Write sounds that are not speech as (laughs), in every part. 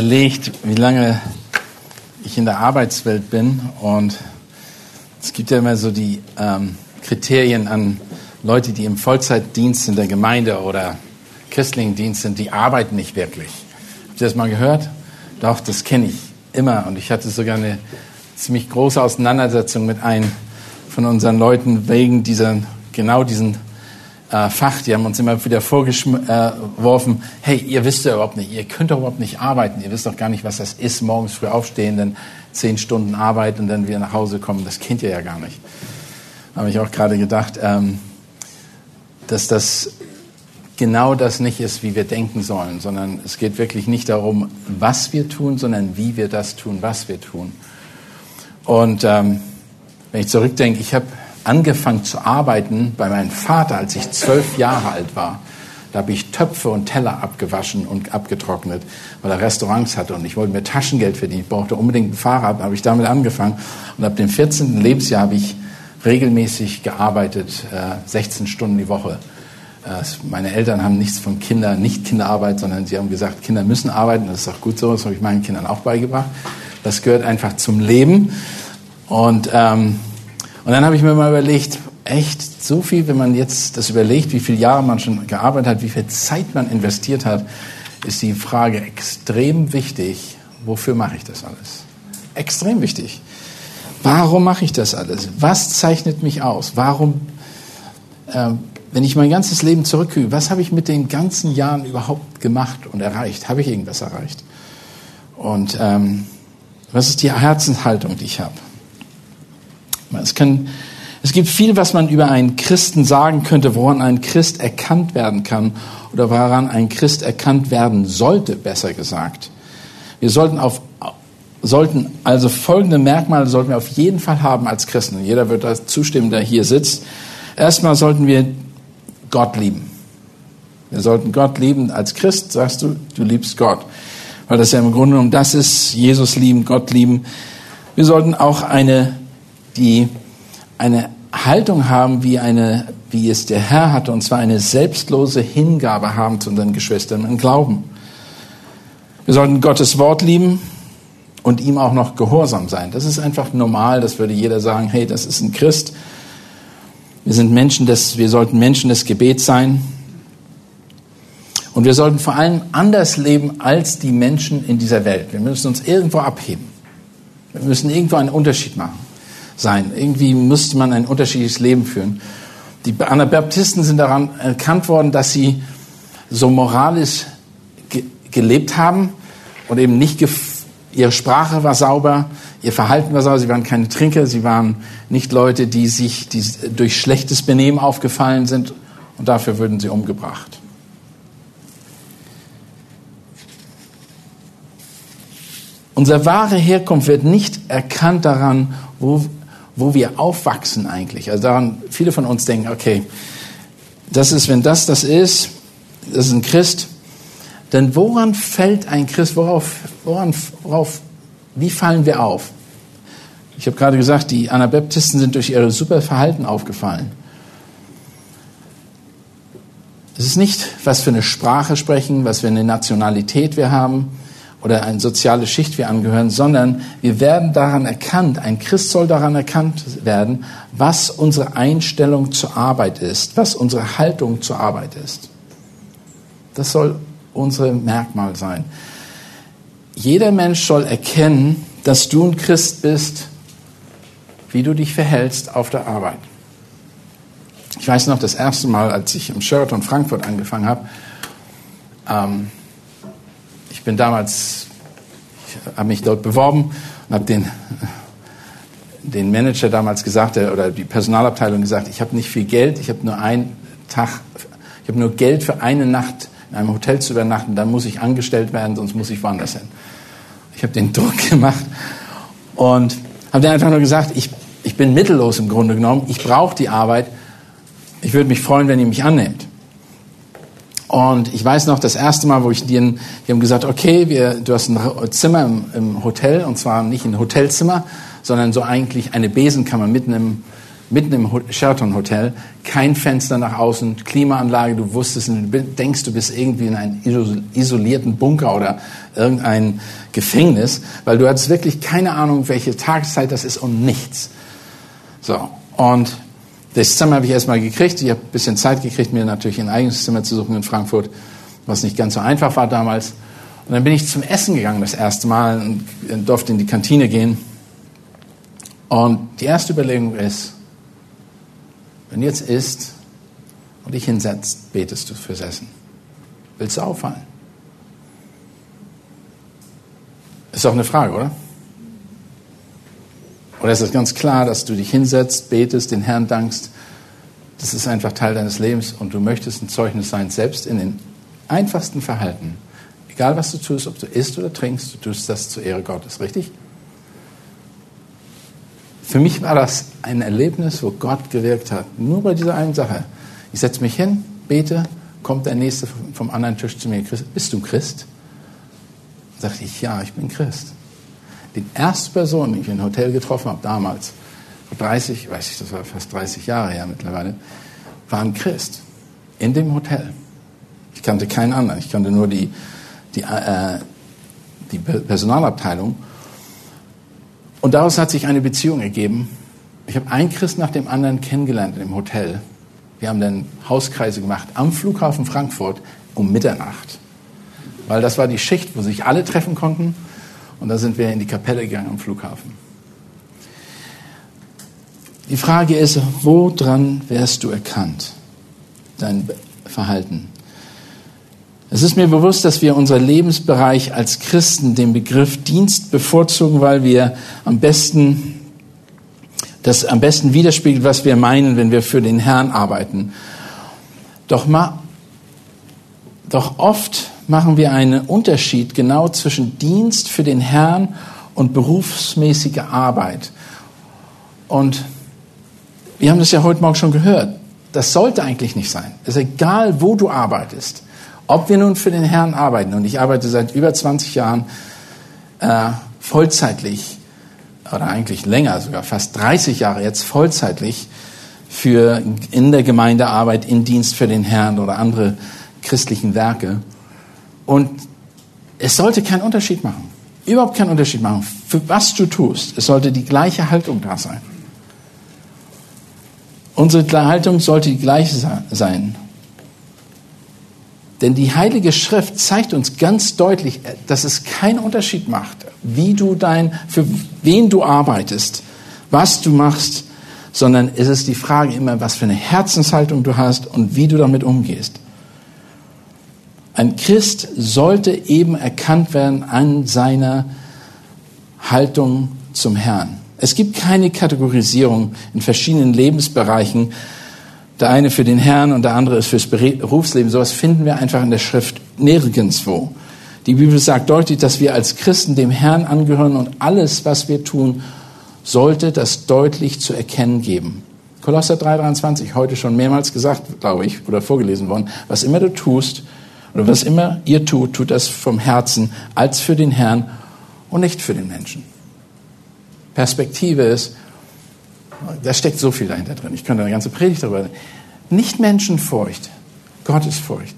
Überlegt, wie lange ich in der Arbeitswelt bin. Und es gibt ja immer so die ähm, Kriterien an Leute, die im Vollzeitdienst in der Gemeinde oder christlichen sind, die arbeiten nicht wirklich. Habt ihr das mal gehört? Doch, das kenne ich immer. Und ich hatte sogar eine ziemlich große Auseinandersetzung mit einem von unseren Leuten wegen dieser, genau diesen äh, Fach, die haben uns immer wieder vorgeworfen, hey, ihr wisst ja überhaupt nicht, ihr könnt doch überhaupt nicht arbeiten, ihr wisst doch gar nicht, was das ist, morgens früh aufstehen, dann zehn Stunden arbeiten und dann wieder nach Hause kommen, das kennt ihr ja gar nicht. Habe ich auch gerade gedacht, ähm, dass das genau das nicht ist, wie wir denken sollen, sondern es geht wirklich nicht darum, was wir tun, sondern wie wir das tun, was wir tun. Und ähm, wenn ich zurückdenke, ich habe angefangen zu arbeiten bei meinem Vater, als ich zwölf Jahre alt war. Da habe ich Töpfe und Teller abgewaschen und abgetrocknet, weil er Restaurants hatte und ich wollte mir Taschengeld verdienen. Ich brauchte unbedingt ein Fahrrad, da habe ich damit angefangen. Und ab dem 14. Lebensjahr habe ich regelmäßig gearbeitet, 16 äh, Stunden die Woche. Äh, meine Eltern haben nichts von Kinder, nicht Kinderarbeit, sondern sie haben gesagt, Kinder müssen arbeiten. Das ist auch gut so, das habe ich meinen Kindern auch beigebracht. Das gehört einfach zum Leben. Und ähm, und dann habe ich mir mal überlegt, echt so viel, wenn man jetzt das überlegt, wie viele Jahre man schon gearbeitet hat, wie viel Zeit man investiert hat, ist die Frage extrem wichtig, wofür mache ich das alles? Extrem wichtig. Warum mache ich das alles? Was zeichnet mich aus? Warum, äh, wenn ich mein ganzes Leben zurückgucke, was habe ich mit den ganzen Jahren überhaupt gemacht und erreicht? Habe ich irgendwas erreicht? Und ähm, was ist die Herzenshaltung, die ich habe? Es, kann, es gibt viel, was man über einen Christen sagen könnte, woran ein Christ erkannt werden kann oder woran ein Christ erkannt werden sollte, besser gesagt. Wir sollten auf sollten also folgende Merkmale sollten wir auf jeden Fall haben als Christen. Jeder wird da zustimmen, der hier sitzt. Erstmal sollten wir Gott lieben. Wir sollten Gott lieben. Als Christ sagst du, du liebst Gott. Weil das ja im Grunde genommen das ist, Jesus lieben, Gott lieben. Wir sollten auch eine die eine Haltung haben, wie, eine, wie es der Herr hatte, und zwar eine selbstlose Hingabe haben zu unseren Geschwistern im Glauben. Wir sollten Gottes Wort lieben und ihm auch noch gehorsam sein. Das ist einfach normal, das würde jeder sagen, hey, das ist ein Christ. Wir sind Menschen des, wir sollten Menschen des Gebets sein. Und wir sollten vor allem anders leben als die Menschen in dieser Welt. Wir müssen uns irgendwo abheben. Wir müssen irgendwo einen Unterschied machen sein. Irgendwie müsste man ein unterschiedliches Leben führen. Die Anabaptisten sind daran erkannt worden, dass sie so moralisch ge gelebt haben und eben nicht ihre Sprache war sauber, ihr Verhalten war sauber, sie waren keine Trinker, sie waren nicht Leute, die sich die durch schlechtes Benehmen aufgefallen sind und dafür würden sie umgebracht. Unsere wahre Herkunft wird nicht erkannt daran, wo wo wir aufwachsen eigentlich. Also daran, viele von uns denken, okay, das ist, wenn das das ist, das ist ein Christ, denn woran fällt ein Christ, worauf, woran, worauf, wie fallen wir auf? Ich habe gerade gesagt, die Anabaptisten sind durch ihr super Verhalten aufgefallen. Es ist nicht, was für eine Sprache sprechen, was für eine Nationalität wir haben, oder eine soziale Schicht wir angehören, sondern wir werden daran erkannt, ein Christ soll daran erkannt werden, was unsere Einstellung zur Arbeit ist, was unsere Haltung zur Arbeit ist. Das soll unser Merkmal sein. Jeder Mensch soll erkennen, dass du ein Christ bist, wie du dich verhältst auf der Arbeit. Ich weiß noch, das erste Mal, als ich im Sheraton Frankfurt angefangen habe, ähm, ich bin damals, ich habe mich dort beworben und habe den, den Manager damals gesagt, oder die Personalabteilung gesagt, ich habe nicht viel Geld, ich habe nur einen Tag, ich habe nur Geld für eine Nacht in einem Hotel zu übernachten, dann muss ich angestellt werden, sonst muss ich woanders hin. Ich habe den (laughs) Druck gemacht und habe dann einfach nur gesagt, ich, ich bin mittellos im Grunde genommen, ich brauche die Arbeit, ich würde mich freuen, wenn ihr mich annehmt. Und ich weiß noch, das erste Mal, wo ich dir, die haben gesagt, okay, wir, du hast ein Zimmer im, im, Hotel, und zwar nicht ein Hotelzimmer, sondern so eigentlich eine Besenkammer mitten im, mitten im Sheraton Hotel, kein Fenster nach außen, Klimaanlage, du wusstest, du denkst, du bist irgendwie in einem isolierten Bunker oder irgendein Gefängnis, weil du hattest wirklich keine Ahnung, welche Tageszeit das ist und nichts. So, und das Zimmer habe ich erstmal gekriegt. Ich habe ein bisschen Zeit gekriegt, mir natürlich ein eigenes Zimmer zu suchen in Frankfurt, was nicht ganz so einfach war damals. Und dann bin ich zum Essen gegangen das erste Mal und durfte in die Kantine gehen. Und die erste Überlegung ist, wenn du jetzt isst und dich hinsetzt, betest du fürs Essen. Willst du auffallen? Ist doch eine Frage, oder? Oder ist es ganz klar, dass du dich hinsetzt, betest, den Herrn dankst? Das ist einfach Teil deines Lebens und du möchtest ein Zeugnis sein, selbst in den einfachsten Verhalten. Egal was du tust, ob du isst oder trinkst, du tust das zur Ehre Gottes, richtig? Für mich war das ein Erlebnis, wo Gott gewirkt hat. Nur bei dieser einen Sache. Ich setze mich hin, bete, kommt der Nächste vom anderen Tisch zu mir. Bist du Christ? Sagte ich, ja, ich bin Christ. Die erste Person, die ich in Hotel getroffen habe, damals, vor 30, weiß ich, das war fast 30 Jahre her mittlerweile, war ein Christ. In dem Hotel. Ich kannte keinen anderen. Ich kannte nur die, die, äh, die Personalabteilung. Und daraus hat sich eine Beziehung ergeben. Ich habe einen Christ nach dem anderen kennengelernt im Hotel. Wir haben dann Hauskreise gemacht am Flughafen Frankfurt um Mitternacht. Weil das war die Schicht, wo sich alle treffen konnten. Und da sind wir in die Kapelle gegangen am Flughafen. Die Frage ist, woran wärst du erkannt? Dein Verhalten. Es ist mir bewusst, dass wir unser Lebensbereich als Christen den Begriff Dienst bevorzugen, weil wir am besten das am besten widerspiegelt, was wir meinen, wenn wir für den Herrn arbeiten. Doch, ma, doch oft machen wir einen Unterschied genau zwischen Dienst für den Herrn und berufsmäßige Arbeit. Und wir haben das ja heute Morgen schon gehört. Das sollte eigentlich nicht sein. Es ist egal, wo du arbeitest. Ob wir nun für den Herrn arbeiten, und ich arbeite seit über 20 Jahren äh, vollzeitlich, oder eigentlich länger, sogar fast 30 Jahre jetzt vollzeitlich für in der Gemeindearbeit, in Dienst für den Herrn oder andere christlichen Werke. Und es sollte keinen Unterschied machen. Überhaupt keinen Unterschied machen. Für was du tust. Es sollte die gleiche Haltung da sein. Unsere Haltung sollte die gleiche sein. Denn die Heilige Schrift zeigt uns ganz deutlich, dass es keinen Unterschied macht, wie du dein, für wen du arbeitest, was du machst, sondern es ist die Frage immer, was für eine Herzenshaltung du hast und wie du damit umgehst. Ein Christ sollte eben erkannt werden an seiner Haltung zum Herrn. Es gibt keine Kategorisierung in verschiedenen Lebensbereichen. Der eine für den Herrn und der andere ist fürs Berufsleben. Sowas finden wir einfach in der Schrift nirgendwo. Die Bibel sagt deutlich, dass wir als Christen dem Herrn angehören und alles, was wir tun, sollte das deutlich zu erkennen geben. Kolosser 3,23, heute schon mehrmals gesagt, glaube ich, oder vorgelesen worden. Was immer du tust, oder was immer ihr tut, tut das vom Herzen als für den Herrn und nicht für den Menschen. Perspektive ist, da steckt so viel dahinter drin. Ich könnte eine ganze Predigt darüber. Nicht Menschenfurcht, Gottesfurcht.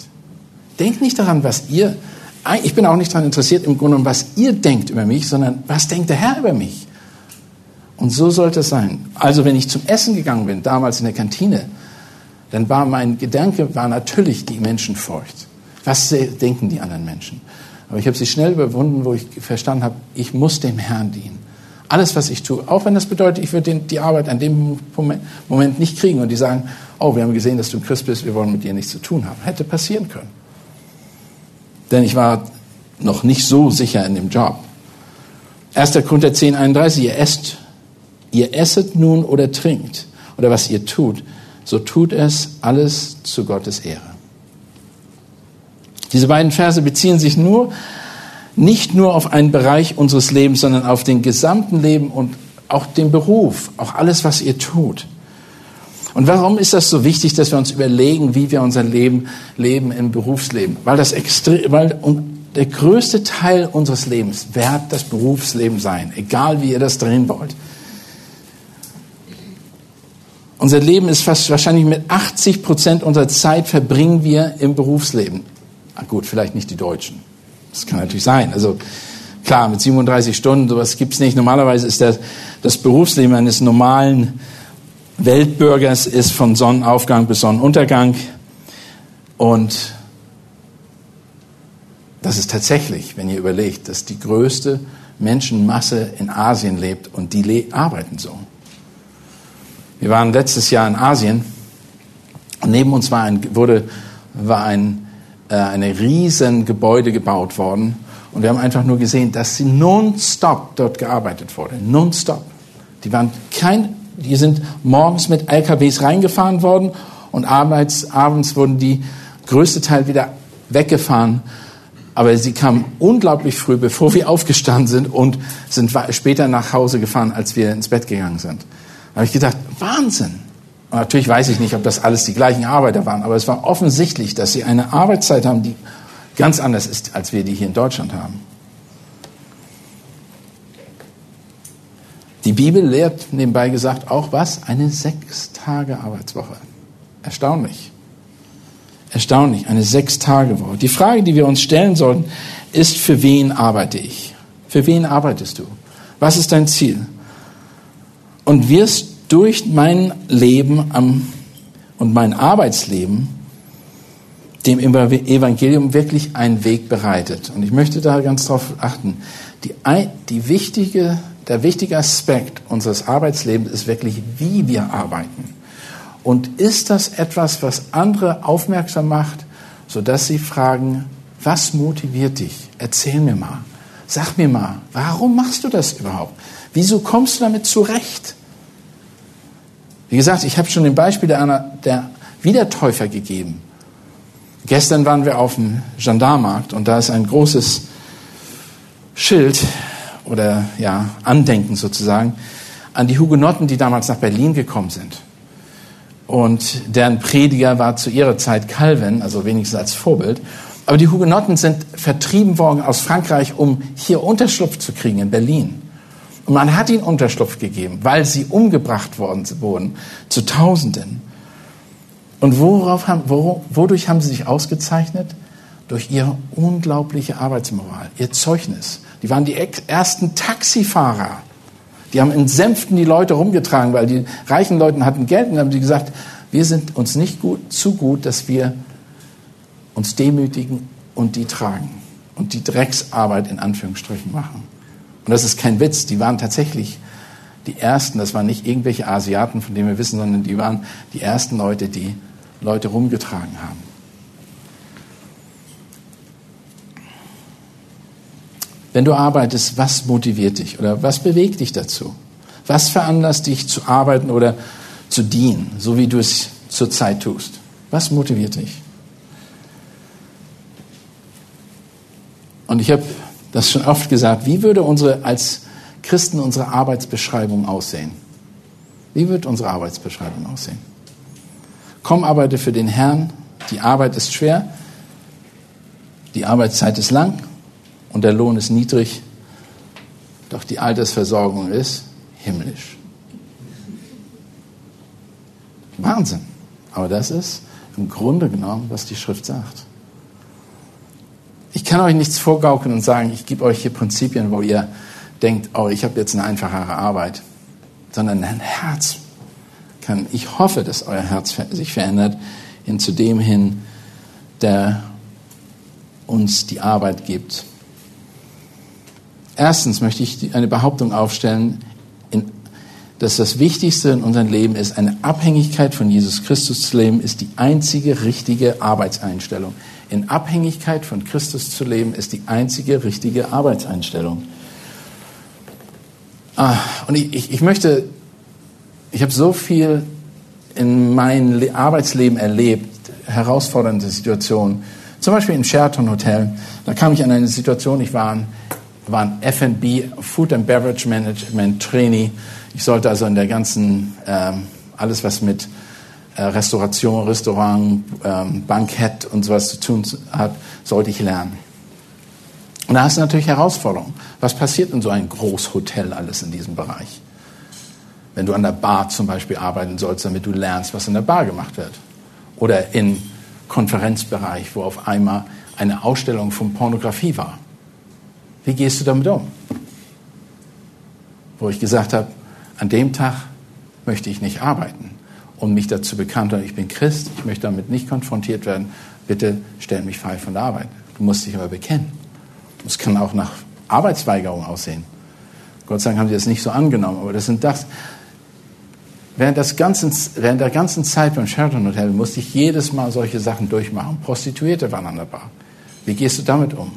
Denkt nicht daran, was ihr, ich bin auch nicht daran interessiert im Grunde, was ihr denkt über mich, sondern was denkt der Herr über mich? Und so sollte es sein. Also wenn ich zum Essen gegangen bin, damals in der Kantine, dann war mein Gedanke war natürlich die Menschenfurcht. Was denken die anderen Menschen? Aber ich habe sie schnell überwunden, wo ich verstanden habe, ich muss dem Herrn dienen. Alles, was ich tue, auch wenn das bedeutet, ich würde die Arbeit an dem Moment nicht kriegen und die sagen, oh, wir haben gesehen, dass du ein Christ bist, wir wollen mit dir nichts zu tun haben. Hätte passieren können. Denn ich war noch nicht so sicher in dem Job. 1. Korinther 10, 31, ihr esst, ihr esset nun oder trinkt oder was ihr tut, so tut es alles zu Gottes Ehre. Diese beiden Verse beziehen sich nur nicht nur auf einen Bereich unseres Lebens, sondern auf den gesamten Leben und auch den Beruf, auch alles, was ihr tut. Und warum ist das so wichtig, dass wir uns überlegen, wie wir unser Leben leben im Berufsleben? Weil das extrem, weil der größte Teil unseres Lebens wird das Berufsleben sein, egal wie ihr das drehen wollt. Unser Leben ist fast wahrscheinlich mit 80 Prozent unserer Zeit verbringen wir im Berufsleben. Ah, gut, vielleicht nicht die Deutschen. Das kann natürlich sein. Also klar, mit 37 Stunden, sowas gibt's nicht. Normalerweise ist das, das Berufsleben eines normalen Weltbürgers ist von Sonnenaufgang bis Sonnenuntergang. Und das ist tatsächlich, wenn ihr überlegt, dass die größte Menschenmasse in Asien lebt und die arbeiten so. Wir waren letztes Jahr in Asien und neben uns war ein, wurde, war ein äh, eine riesen Gebäude gebaut worden. Und wir haben einfach nur gesehen, dass sie nonstop dort gearbeitet wurde. Nonstop. Die waren kein, die sind morgens mit LKWs reingefahren worden und abends, abends wurden die größte Teil wieder weggefahren. Aber sie kamen unglaublich früh, bevor wir (laughs) aufgestanden sind und sind später nach Hause gefahren, als wir ins Bett gegangen sind. Da habe ich gedacht, Wahnsinn. Natürlich weiß ich nicht, ob das alles die gleichen Arbeiter waren, aber es war offensichtlich, dass sie eine Arbeitszeit haben, die ganz anders ist, als wir die hier in Deutschland haben. Die Bibel lehrt nebenbei gesagt auch was? Eine sechs Tage Arbeitswoche. Erstaunlich. Erstaunlich, eine sechs Tage Woche. Die Frage, die wir uns stellen sollten, ist, für wen arbeite ich? Für wen arbeitest du? Was ist dein Ziel? Und wirst durch mein Leben am, und mein Arbeitsleben dem Evangelium wirklich einen Weg bereitet. Und ich möchte da ganz drauf achten. Die, die wichtige, der wichtige Aspekt unseres Arbeitslebens ist wirklich, wie wir arbeiten. Und ist das etwas, was andere aufmerksam macht, sodass sie fragen, was motiviert dich? Erzähl mir mal. Sag mir mal, warum machst du das überhaupt? Wieso kommst du damit zurecht? Wie gesagt, ich habe schon ein Beispiel der, einer, der Wiedertäufer gegeben. Gestern waren wir auf dem Gendarmarkt und da ist ein großes Schild oder ja, Andenken sozusagen an die Hugenotten, die damals nach Berlin gekommen sind. Und deren Prediger war zu ihrer Zeit Calvin, also wenigstens als Vorbild. Aber die Hugenotten sind vertrieben worden aus Frankreich, um hier Unterschlupf zu kriegen in Berlin. Und man hat ihnen Unterschlupf gegeben, weil sie umgebracht worden wurden zu Tausenden. Und worauf haben, wodurch haben sie sich ausgezeichnet? Durch ihre unglaubliche Arbeitsmoral, ihr Zeugnis. Die waren die ersten Taxifahrer. Die haben in Sänften die Leute rumgetragen, weil die reichen Leute hatten Geld und haben sie gesagt, wir sind uns nicht gut, zu gut, dass wir uns demütigen und die tragen und die Drecksarbeit in Anführungsstrichen machen. Und das ist kein Witz, die waren tatsächlich die ersten, das waren nicht irgendwelche Asiaten, von denen wir wissen, sondern die waren die ersten Leute, die Leute rumgetragen haben. Wenn du arbeitest, was motiviert dich oder was bewegt dich dazu? Was veranlasst dich zu arbeiten oder zu dienen, so wie du es zurzeit tust? Was motiviert dich? Und ich habe das schon oft gesagt, wie würde unsere, als Christen unsere Arbeitsbeschreibung aussehen? Wie wird unsere Arbeitsbeschreibung aussehen? Komm, arbeite für den Herrn, die Arbeit ist schwer, die Arbeitszeit ist lang und der Lohn ist niedrig, doch die Altersversorgung ist himmlisch. Wahnsinn. Aber das ist im Grunde genommen, was die Schrift sagt. Ich kann euch nichts vorgaukeln und sagen, ich gebe euch hier Prinzipien, wo ihr denkt, oh, ich habe jetzt eine einfachere Arbeit, sondern ein Herz kann. Ich hoffe, dass euer Herz sich verändert hin zu dem hin, der uns die Arbeit gibt, Erstens möchte ich eine Behauptung aufstellen, dass das Wichtigste in unserem Leben ist, eine Abhängigkeit von Jesus Christus zu leben, ist die einzige richtige Arbeitseinstellung. In Abhängigkeit von Christus zu leben, ist die einzige richtige Arbeitseinstellung. Ah, und ich, ich, ich möchte, ich habe so viel in meinem Arbeitsleben erlebt, herausfordernde Situationen. Zum Beispiel im Sheraton Hotel. Da kam ich an eine Situation, ich war ein, war ein F&B, Food and Beverage Management Trainee ich sollte also in der ganzen, ähm, alles was mit Restauration, Restaurant, ähm, Bankett und sowas zu tun hat, sollte ich lernen. Und da hast du natürlich Herausforderungen. Was passiert in so einem Großhotel alles in diesem Bereich? Wenn du an der Bar zum Beispiel arbeiten sollst, damit du lernst, was in der Bar gemacht wird. Oder im Konferenzbereich, wo auf einmal eine Ausstellung von Pornografie war. Wie gehst du damit um? Wo ich gesagt habe, an dem Tag möchte ich nicht arbeiten und mich dazu bekannt ich bin Christ, ich möchte damit nicht konfrontiert werden. Bitte stell mich frei von der Arbeit. Du musst dich aber bekennen. Es kann auch nach Arbeitsweigerung aussehen. Gott sei Dank haben sie das nicht so angenommen, aber das sind das. Während, des ganzen, während der ganzen Zeit beim Sheraton Hotel musste ich jedes Mal solche Sachen durchmachen. Prostituierte waren an der Bar. Wie gehst du damit um?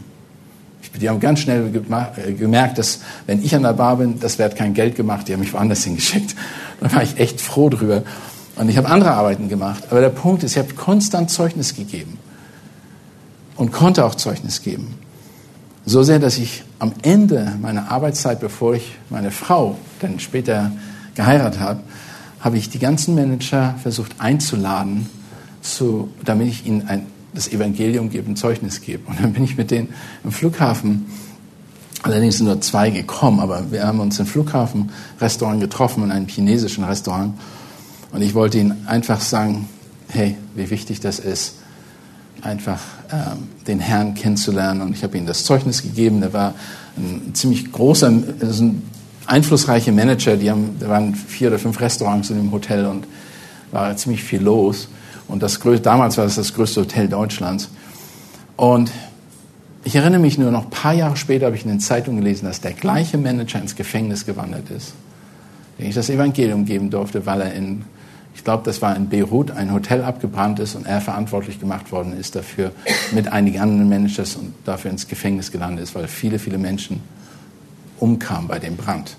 Die haben ganz schnell äh, gemerkt, dass wenn ich an der Bar bin, das wird kein Geld gemacht. Die haben mich woanders (laughs) hingeschickt. Da war ich echt froh drüber. Und ich habe andere Arbeiten gemacht. Aber der Punkt ist, ich habe konstant Zeugnis gegeben. Und konnte auch Zeugnis geben. So sehr, dass ich am Ende meiner Arbeitszeit, bevor ich meine Frau dann später geheiratet habe, habe ich die ganzen Manager versucht einzuladen, zu, damit ich ihnen ein das Evangelium geben, Zeugnis geben. Und dann bin ich mit denen im Flughafen, allerdings sind nur zwei gekommen, aber wir haben uns im Flughafenrestaurant getroffen, in einem chinesischen Restaurant. Und ich wollte ihnen einfach sagen, hey, wie wichtig das ist, einfach ähm, den Herrn kennenzulernen. Und ich habe ihnen das Zeugnis gegeben. Der war ein ziemlich großer, also ein einflussreicher Manager. Die haben, da waren vier oder fünf Restaurants in dem Hotel und war ziemlich viel los. Und das größte, damals war es das größte Hotel Deutschlands. Und ich erinnere mich nur noch, ein paar Jahre später habe ich in den Zeitungen gelesen, dass der gleiche Manager ins Gefängnis gewandert ist, den ich das Evangelium geben durfte, weil er in, ich glaube, das war in Beirut, ein Hotel abgebrannt ist und er verantwortlich gemacht worden ist dafür mit einigen anderen Managers und dafür ins Gefängnis gelandet ist, weil viele, viele Menschen umkamen bei dem Brand.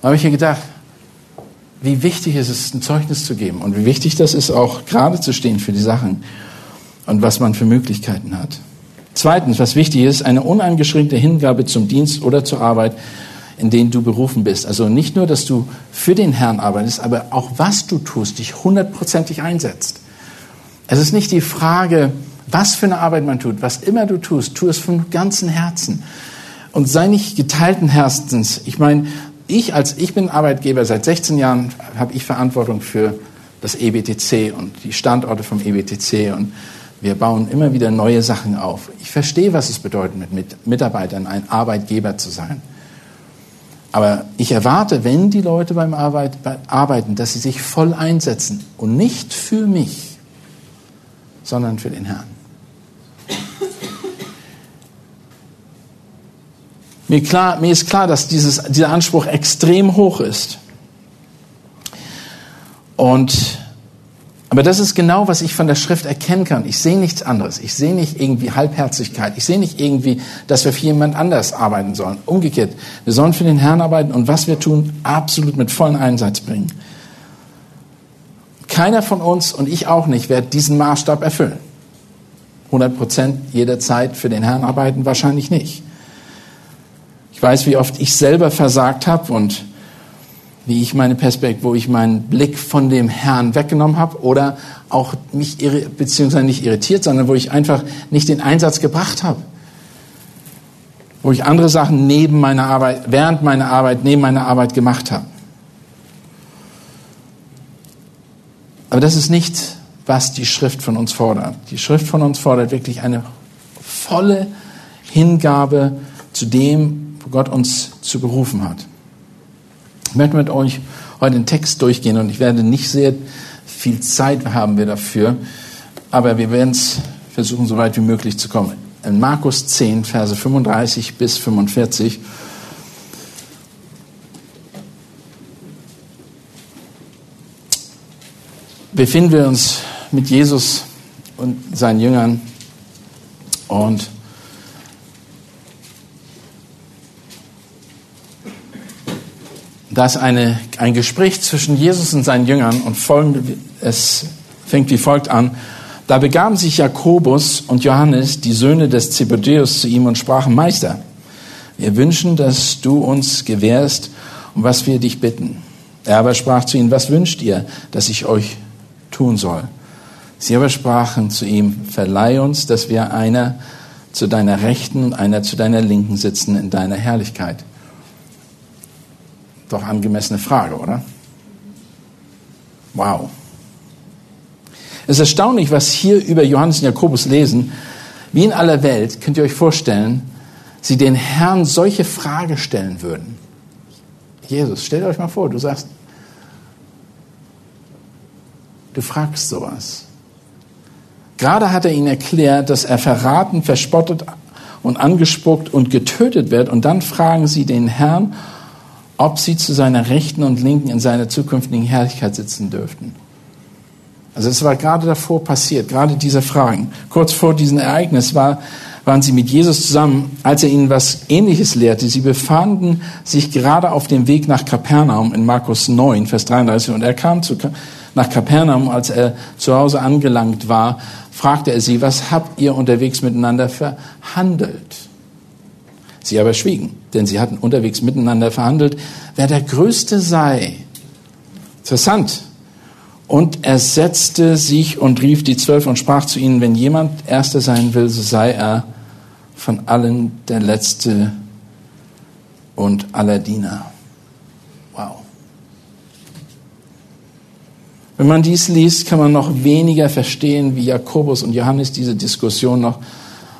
Da habe ich mir gedacht, wie wichtig es ist, ein Zeugnis zu geben und wie wichtig das ist, auch gerade zu stehen für die Sachen und was man für Möglichkeiten hat. Zweitens, was wichtig ist, eine uneingeschränkte Hingabe zum Dienst oder zur Arbeit, in denen du berufen bist. Also nicht nur, dass du für den Herrn arbeitest, aber auch was du tust, dich hundertprozentig einsetzt. Es ist nicht die Frage, was für eine Arbeit man tut. Was immer du tust, tu es von ganzem Herzen. Und sei nicht geteilten Herzens. Ich meine, ich als ich bin Arbeitgeber seit 16 Jahren habe ich Verantwortung für das EBTC und die Standorte vom EBTC und wir bauen immer wieder neue Sachen auf. Ich verstehe, was es bedeutet, mit Mitarbeitern ein Arbeitgeber zu sein. Aber ich erwarte, wenn die Leute beim Arbeit, arbeiten, dass sie sich voll einsetzen und nicht für mich, sondern für den Herrn. Mir, klar, mir ist klar, dass dieses, dieser Anspruch extrem hoch ist. Und, aber das ist genau, was ich von der Schrift erkennen kann. Ich sehe nichts anderes. Ich sehe nicht irgendwie Halbherzigkeit. Ich sehe nicht irgendwie, dass wir für jemand anders arbeiten sollen. Umgekehrt, wir sollen für den Herrn arbeiten und was wir tun, absolut mit vollen Einsatz bringen. Keiner von uns und ich auch nicht wird diesen Maßstab erfüllen. 100 Prozent jeder Zeit für den Herrn arbeiten wahrscheinlich nicht. Ich weiß, wie oft ich selber versagt habe und wie ich meine Perspektive, wo ich meinen Blick von dem Herrn weggenommen habe oder auch mich beziehungsweise nicht irritiert, sondern wo ich einfach nicht den Einsatz gebracht habe. Wo ich andere Sachen neben meiner Arbeit, während meiner Arbeit, neben meiner Arbeit gemacht habe. Aber das ist nicht, was die Schrift von uns fordert. Die Schrift von uns fordert wirklich eine volle Hingabe zu dem, wo Gott uns zu berufen hat. Ich möchte mit euch heute den Text durchgehen und ich werde nicht sehr viel Zeit haben wir dafür, aber wir werden es versuchen, so weit wie möglich zu kommen. In Markus 10, Verse 35 bis 45. befinden wir uns mit Jesus und seinen Jüngern und da ist eine, ein Gespräch zwischen Jesus und seinen Jüngern und folgende, es fängt wie folgt an. Da begaben sich Jakobus und Johannes, die Söhne des Zebedeus, zu ihm und sprachen, Meister, wir wünschen, dass du uns gewährst, um was wir dich bitten. Er aber sprach zu ihnen, was wünscht ihr, dass ich euch tun soll? Sie aber sprachen zu ihm, verleih uns, dass wir einer zu deiner Rechten und einer zu deiner Linken sitzen in deiner Herrlichkeit. Doch angemessene Frage, oder? Wow. Es ist erstaunlich, was hier über Johannes und Jakobus lesen. Wie in aller Welt, könnt ihr euch vorstellen, sie den Herrn solche Frage stellen würden. Jesus, stellt euch mal vor, du sagst, du fragst sowas. Gerade hat er ihnen erklärt, dass er verraten, verspottet und angespuckt und getötet wird. Und dann fragen sie den Herrn, ob sie zu seiner Rechten und Linken in seiner zukünftigen Herrlichkeit sitzen dürften. Also es war gerade davor passiert, gerade diese Fragen. Kurz vor diesem Ereignis war, waren sie mit Jesus zusammen, als er ihnen was Ähnliches lehrte. Sie befanden sich gerade auf dem Weg nach Kapernaum in Markus 9, Vers 33. Und er kam zu, nach Kapernaum, als er zu Hause angelangt war, fragte er sie, was habt ihr unterwegs miteinander verhandelt? Sie aber schwiegen, denn sie hatten unterwegs miteinander verhandelt, wer der Größte sei. Interessant. Und er setzte sich und rief die Zwölf und sprach zu ihnen, wenn jemand Erster sein will, so sei er von allen der Letzte und aller Diener. Wow. Wenn man dies liest, kann man noch weniger verstehen, wie Jakobus und Johannes diese Diskussion noch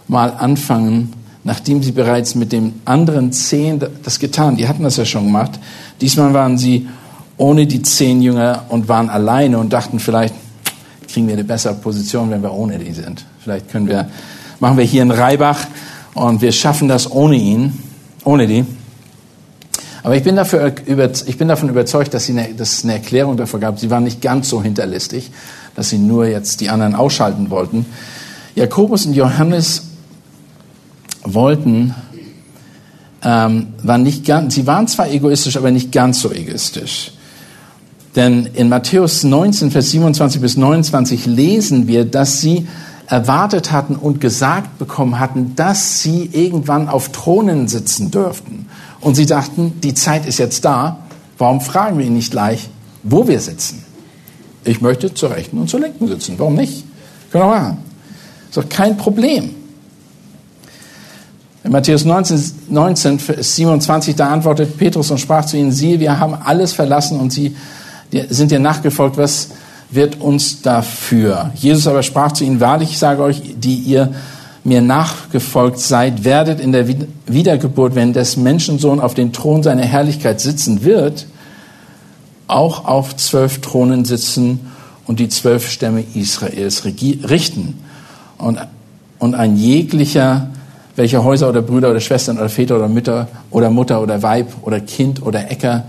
mal anfangen nachdem sie bereits mit den anderen zehn das getan, die hatten das ja schon gemacht. Diesmal waren sie ohne die zehn Jünger und waren alleine und dachten, vielleicht kriegen wir eine bessere Position, wenn wir ohne die sind. Vielleicht können wir, machen wir hier einen Reibach und wir schaffen das ohne ihn, ohne die. Aber ich bin, dafür, ich bin davon überzeugt, dass, sie eine, dass es eine Erklärung dafür gab. Sie waren nicht ganz so hinterlistig, dass sie nur jetzt die anderen ausschalten wollten. Jakobus und Johannes wollten, ähm, waren nicht ganz, sie waren zwar egoistisch, aber nicht ganz so egoistisch. Denn in Matthäus 19, Vers 27 bis 29 lesen wir, dass sie erwartet hatten und gesagt bekommen hatten, dass sie irgendwann auf Thronen sitzen dürften. Und sie dachten, die Zeit ist jetzt da, warum fragen wir ihn nicht gleich, wo wir sitzen? Ich möchte zur Rechten und zur Linken sitzen, warum nicht? Können wir machen. Ist doch kein Problem. In Matthäus 19, 19, 27, da antwortet Petrus und sprach zu ihnen, siehe, wir haben alles verlassen und sie sind dir nachgefolgt, was wird uns dafür? Jesus aber sprach zu ihnen, wahrlich, ich sage euch, die ihr mir nachgefolgt seid, werdet in der Wiedergeburt, wenn des Menschensohn auf den Thron seiner Herrlichkeit sitzen wird, auch auf zwölf Thronen sitzen und die zwölf Stämme Israels richten. Und, und ein jeglicher welche Häuser oder Brüder oder Schwestern oder Väter oder Mütter oder Mutter oder Weib oder Kind oder Äcker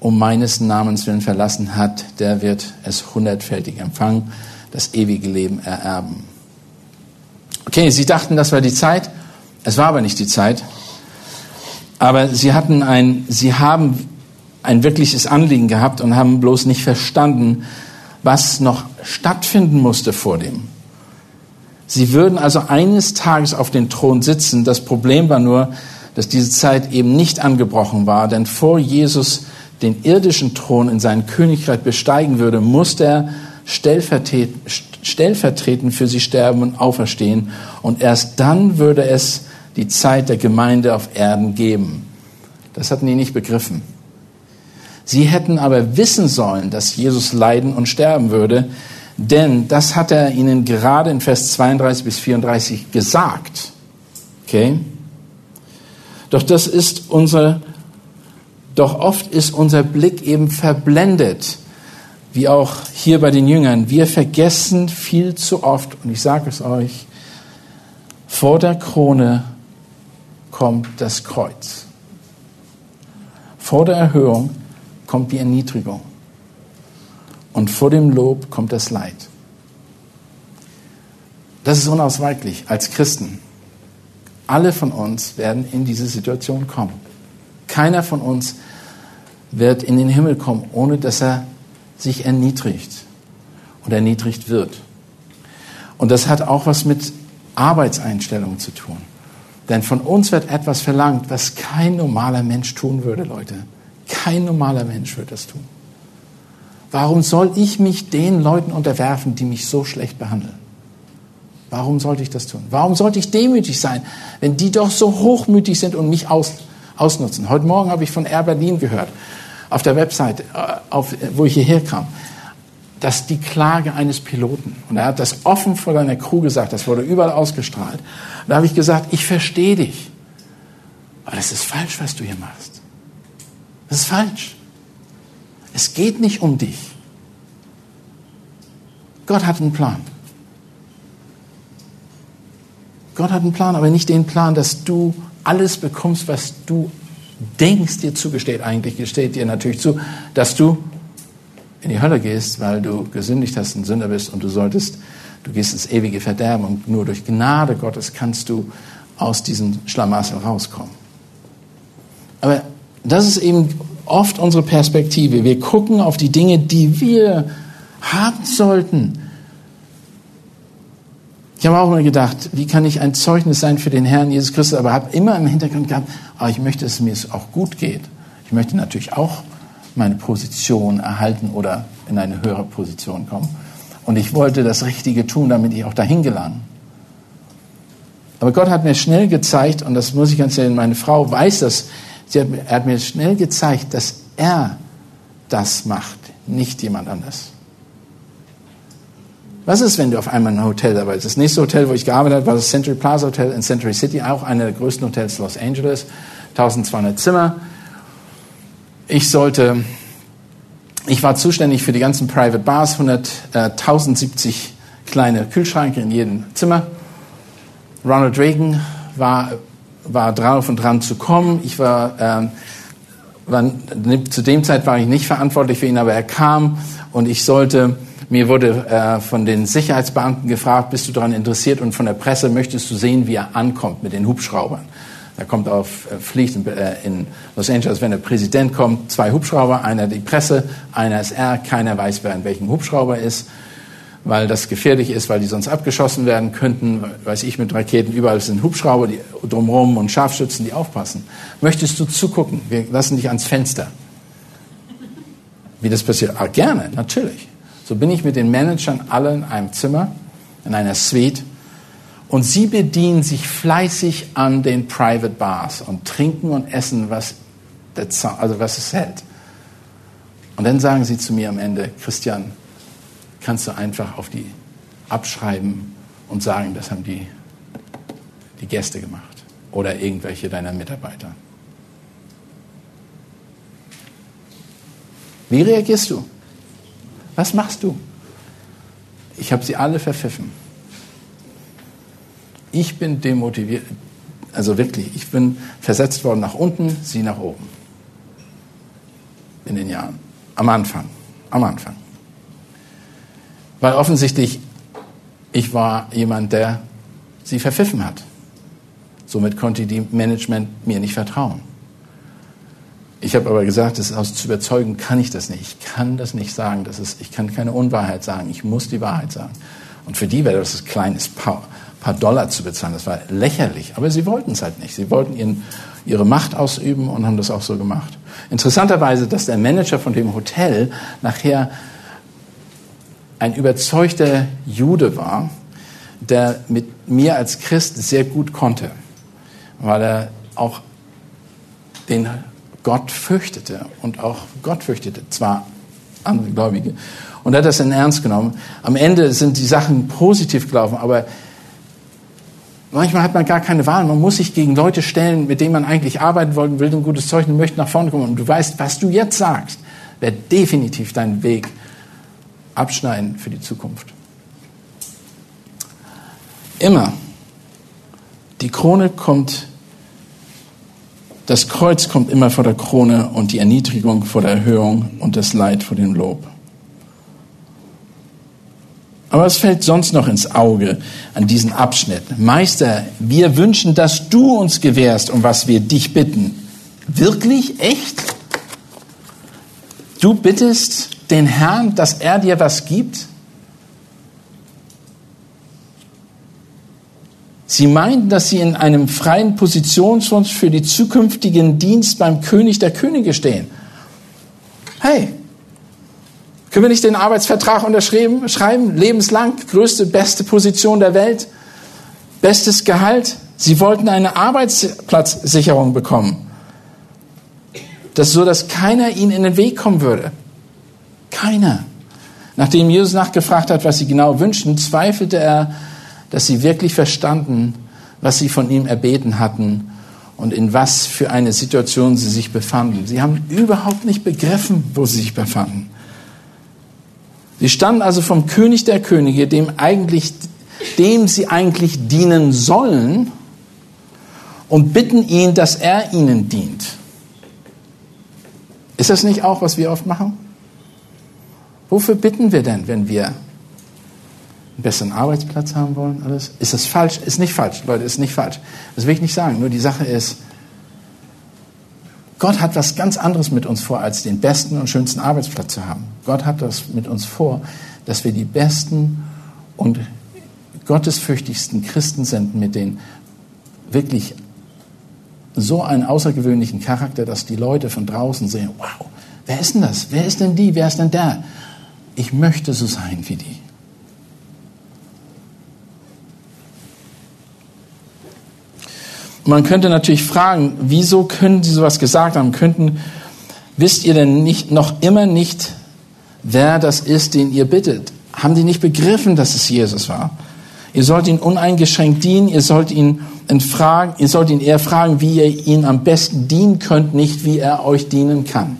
um meines Namens willen verlassen hat, der wird es hundertfältig empfangen, das ewige Leben ererben. Okay, sie dachten, das war die Zeit. Es war aber nicht die Zeit. Aber sie hatten ein, sie haben ein wirkliches Anliegen gehabt und haben bloß nicht verstanden, was noch stattfinden musste vor dem. Sie würden also eines Tages auf den Thron sitzen. Das Problem war nur, dass diese Zeit eben nicht angebrochen war, denn vor Jesus den irdischen Thron in sein Königreich besteigen würde, musste er stellvertretend für sie sterben und auferstehen. Und erst dann würde es die Zeit der Gemeinde auf Erden geben. Das hatten die nicht begriffen. Sie hätten aber wissen sollen, dass Jesus leiden und sterben würde, denn das hat er ihnen gerade in Vers 32 bis 34 gesagt. Okay? Doch das ist unser, doch oft ist unser Blick eben verblendet, wie auch hier bei den Jüngern. Wir vergessen viel zu oft, und ich sage es euch, vor der Krone kommt das Kreuz. Vor der Erhöhung kommt die Erniedrigung. Und vor dem Lob kommt das Leid. Das ist unausweichlich als Christen. Alle von uns werden in diese Situation kommen. Keiner von uns wird in den Himmel kommen, ohne dass er sich erniedrigt und erniedrigt wird. Und das hat auch was mit Arbeitseinstellungen zu tun. Denn von uns wird etwas verlangt, was kein normaler Mensch tun würde, Leute. Kein normaler Mensch würde das tun. Warum soll ich mich den Leuten unterwerfen, die mich so schlecht behandeln? Warum sollte ich das tun? Warum sollte ich demütig sein, wenn die doch so hochmütig sind und mich aus, ausnutzen? Heute Morgen habe ich von Air Berlin gehört, auf der Website, äh, auf, wo ich hierher kam, dass die Klage eines Piloten, und er hat das offen vor seiner Crew gesagt, das wurde überall ausgestrahlt, da habe ich gesagt, ich verstehe dich, aber das ist falsch, was du hier machst. Das ist falsch. Es geht nicht um dich. Gott hat einen Plan. Gott hat einen Plan, aber nicht den Plan, dass du alles bekommst, was du denkst, dir zugesteht. Eigentlich gesteht dir natürlich zu, dass du in die Hölle gehst, weil du gesündigt hast, ein Sünder bist und du solltest, du gehst ins ewige Verderben und nur durch Gnade Gottes kannst du aus diesem Schlamassel rauskommen. Aber das ist eben oft unsere Perspektive. Wir gucken auf die Dinge, die wir haben sollten. Ich habe auch immer gedacht, wie kann ich ein Zeugnis sein für den Herrn Jesus Christus, aber habe immer im Hintergrund gehabt, ah, ich möchte, dass es mir auch gut geht. Ich möchte natürlich auch meine Position erhalten oder in eine höhere Position kommen. Und ich wollte das Richtige tun, damit ich auch dahin gelange. Aber Gott hat mir schnell gezeigt, und das muss ich ganz ehrlich, meine Frau weiß das, hat, er hat mir schnell gezeigt, dass er das macht, nicht jemand anders. Was ist, wenn du auf einmal in einem Hotel bist? Das nächste Hotel, wo ich gearbeitet habe, war das Century Plaza Hotel in Century City, auch einer der größten Hotels Los Angeles, 1200 Zimmer. Ich sollte, ich war zuständig für die ganzen Private Bars, 100, äh, 1070 kleine Kühlschränke in jedem Zimmer. Ronald Reagan war war drauf und dran zu kommen. Ich war, ähm, war, zu dem Zeit war ich nicht verantwortlich für ihn, aber er kam und ich sollte, mir wurde äh, von den Sicherheitsbeamten gefragt, bist du daran interessiert und von der Presse möchtest du sehen, wie er ankommt mit den Hubschraubern. Er kommt auf, äh, fliegt in, äh, in Los Angeles, wenn der Präsident kommt, zwei Hubschrauber, einer die Presse, einer ist er, keiner weiß, wer in welchem Hubschrauber ist weil das gefährlich ist, weil die sonst abgeschossen werden könnten, weiß ich, mit Raketen. Überall sind Hubschrauber die drumherum und Scharfschützen, die aufpassen. Möchtest du zugucken? Wir lassen dich ans Fenster. Wie das passiert? Ah, gerne, natürlich. So bin ich mit den Managern alle in einem Zimmer, in einer Suite. Und sie bedienen sich fleißig an den Private Bars und trinken und essen, was, also was es hält. Und dann sagen sie zu mir am Ende, Christian, kannst du einfach auf die abschreiben und sagen, das haben die, die Gäste gemacht oder irgendwelche deiner Mitarbeiter. Wie reagierst du? Was machst du? Ich habe sie alle verpfiffen. Ich bin demotiviert, also wirklich, ich bin versetzt worden nach unten, sie nach oben. In den Jahren. Am Anfang. Am Anfang. Weil offensichtlich ich war jemand, der sie verpfiffen hat. Somit konnte die Management mir nicht vertrauen. Ich habe aber gesagt, das aus zu überzeugen kann ich das nicht. Ich kann das nicht sagen. Das ist, ich kann keine Unwahrheit sagen. Ich muss die Wahrheit sagen. Und für die wäre das ein kleines paar, paar Dollar zu bezahlen. Das war lächerlich. Aber sie wollten es halt nicht. Sie wollten ihren, ihre Macht ausüben und haben das auch so gemacht. Interessanterweise, dass der Manager von dem Hotel nachher ein überzeugter Jude war, der mit mir als Christ sehr gut konnte, weil er auch den Gott fürchtete und auch Gott fürchtete, zwar andere Gläubige. Und er hat das in Ernst genommen. Am Ende sind die Sachen positiv gelaufen, aber manchmal hat man gar keine Wahl. Man muss sich gegen Leute stellen, mit denen man eigentlich arbeiten wollen will, ein gutes Zeug und möchte nach vorne kommen. Und du weißt, was du jetzt sagst, wird definitiv deinen Weg abschneiden für die Zukunft. Immer. Die Krone kommt, das Kreuz kommt immer vor der Krone und die Erniedrigung vor der Erhöhung und das Leid vor dem Lob. Aber was fällt sonst noch ins Auge an diesem Abschnitt? Meister, wir wünschen, dass du uns gewährst, um was wir dich bitten. Wirklich? Echt? Du bittest den Herrn, dass er dir was gibt? Sie meinten, dass sie in einem freien Positionswunsch für die zukünftigen Dienst beim König der Könige stehen. Hey, können wir nicht den Arbeitsvertrag unterschreiben, schreiben, lebenslang, größte, beste Position der Welt, bestes Gehalt? Sie wollten eine Arbeitsplatzsicherung bekommen. Das ist so, dass keiner ihnen in den Weg kommen würde. Keiner. Nachdem Jesus nachgefragt hat, was sie genau wünschen, zweifelte er, dass sie wirklich verstanden, was sie von ihm erbeten hatten und in was für eine Situation sie sich befanden. Sie haben überhaupt nicht begriffen, wo sie sich befanden. Sie standen also vom König der Könige, dem eigentlich, dem sie eigentlich dienen sollen, und bitten ihn, dass er ihnen dient. Ist das nicht auch, was wir oft machen? Wofür bitten wir denn, wenn wir einen besseren Arbeitsplatz haben wollen? Alles? Ist das falsch? Ist nicht falsch, Leute, ist nicht falsch. Das will ich nicht sagen. Nur die Sache ist, Gott hat was ganz anderes mit uns vor, als den besten und schönsten Arbeitsplatz zu haben. Gott hat das mit uns vor, dass wir die besten und gottesfürchtigsten Christen sind, mit den wirklich so einen außergewöhnlichen Charakter, dass die Leute von draußen sehen, wow, wer ist denn das? Wer ist denn die? Wer ist denn der? Ich möchte so sein wie die. Man könnte natürlich fragen, wieso können Sie sowas gesagt haben? Könnten, wisst ihr denn nicht, noch immer nicht, wer das ist, den ihr bittet? Haben die nicht begriffen, dass es Jesus war? Ihr sollt ihn uneingeschränkt dienen, ihr sollt ihn entfragen, ihr sollt ihn eher fragen, wie ihr ihn am besten dienen könnt, nicht wie er euch dienen kann.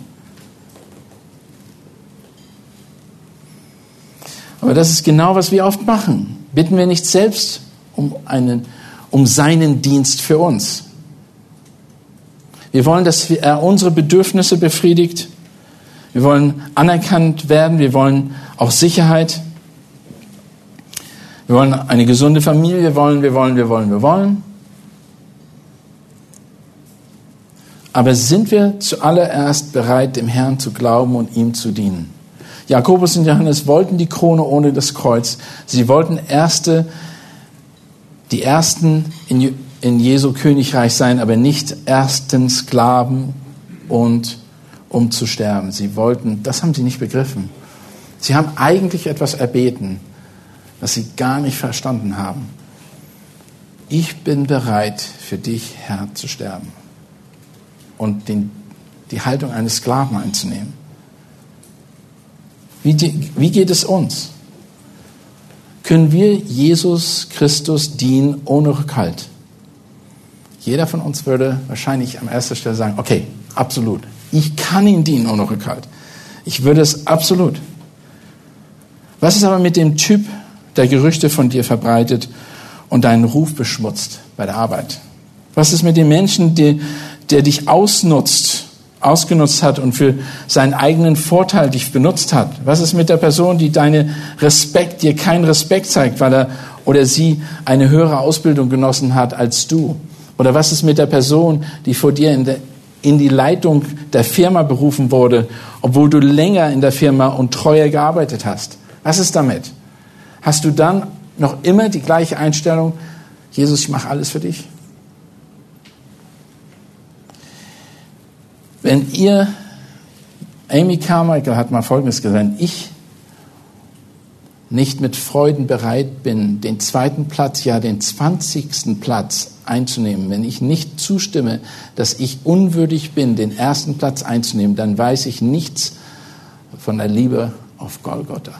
Aber das ist genau, was wir oft machen. Bitten wir nicht selbst um einen um seinen Dienst für uns. Wir wollen, dass er unsere Bedürfnisse befriedigt. Wir wollen anerkannt werden. Wir wollen auch Sicherheit. Wir wollen eine gesunde Familie. Wir wollen, wir wollen, wir wollen, wir wollen. Aber sind wir zuallererst bereit, dem Herrn zu glauben und ihm zu dienen? Jakobus und Johannes wollten die Krone ohne das Kreuz. Sie wollten erste die Ersten in, in Jesu Königreich sein, aber nicht ersten Sklaven und um zu sterben. Sie wollten, das haben sie nicht begriffen. Sie haben eigentlich etwas erbeten, was sie gar nicht verstanden haben. Ich bin bereit, für dich, Herr, zu sterben und den, die Haltung eines Sklaven einzunehmen. Wie, die, wie geht es uns? können wir Jesus Christus dienen ohne Rückhalt. Jeder von uns würde wahrscheinlich an erster Stelle sagen, okay, absolut. Ich kann ihn dienen ohne Rückhalt. Ich würde es absolut. Was ist aber mit dem Typ, der Gerüchte von dir verbreitet und deinen Ruf beschmutzt bei der Arbeit? Was ist mit dem Menschen, der, der dich ausnutzt ausgenutzt hat und für seinen eigenen Vorteil dich benutzt hat? Was ist mit der Person, die deine Respekt, dir keinen Respekt zeigt, weil er oder sie eine höhere Ausbildung genossen hat als du? Oder was ist mit der Person, die vor dir in, der, in die Leitung der Firma berufen wurde, obwohl du länger in der Firma und treuer gearbeitet hast? Was ist damit? Hast du dann noch immer die gleiche Einstellung, Jesus, ich mache alles für dich? Wenn ihr, Amy Carmichael hat mal Folgendes gesagt, wenn ich nicht mit Freuden bereit bin, den zweiten Platz, ja den zwanzigsten Platz einzunehmen, wenn ich nicht zustimme, dass ich unwürdig bin, den ersten Platz einzunehmen, dann weiß ich nichts von der Liebe auf Golgotha.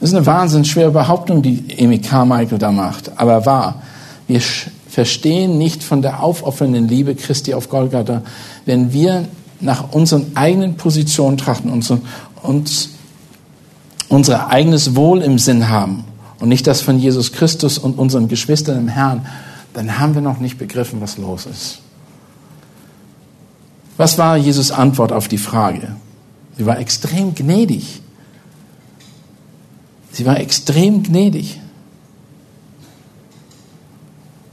Das ist eine wahnsinnig schwere Behauptung, die Amy Carmichael da macht, aber wahr. Wir verstehen nicht von der aufopfernden Liebe Christi auf Golgatha, wenn wir nach unseren eigenen Positionen trachten, und uns unser eigenes Wohl im Sinn haben und nicht das von Jesus Christus und unseren Geschwistern im Herrn, dann haben wir noch nicht begriffen, was los ist. Was war Jesus Antwort auf die Frage? Sie war extrem gnädig. Sie war extrem gnädig.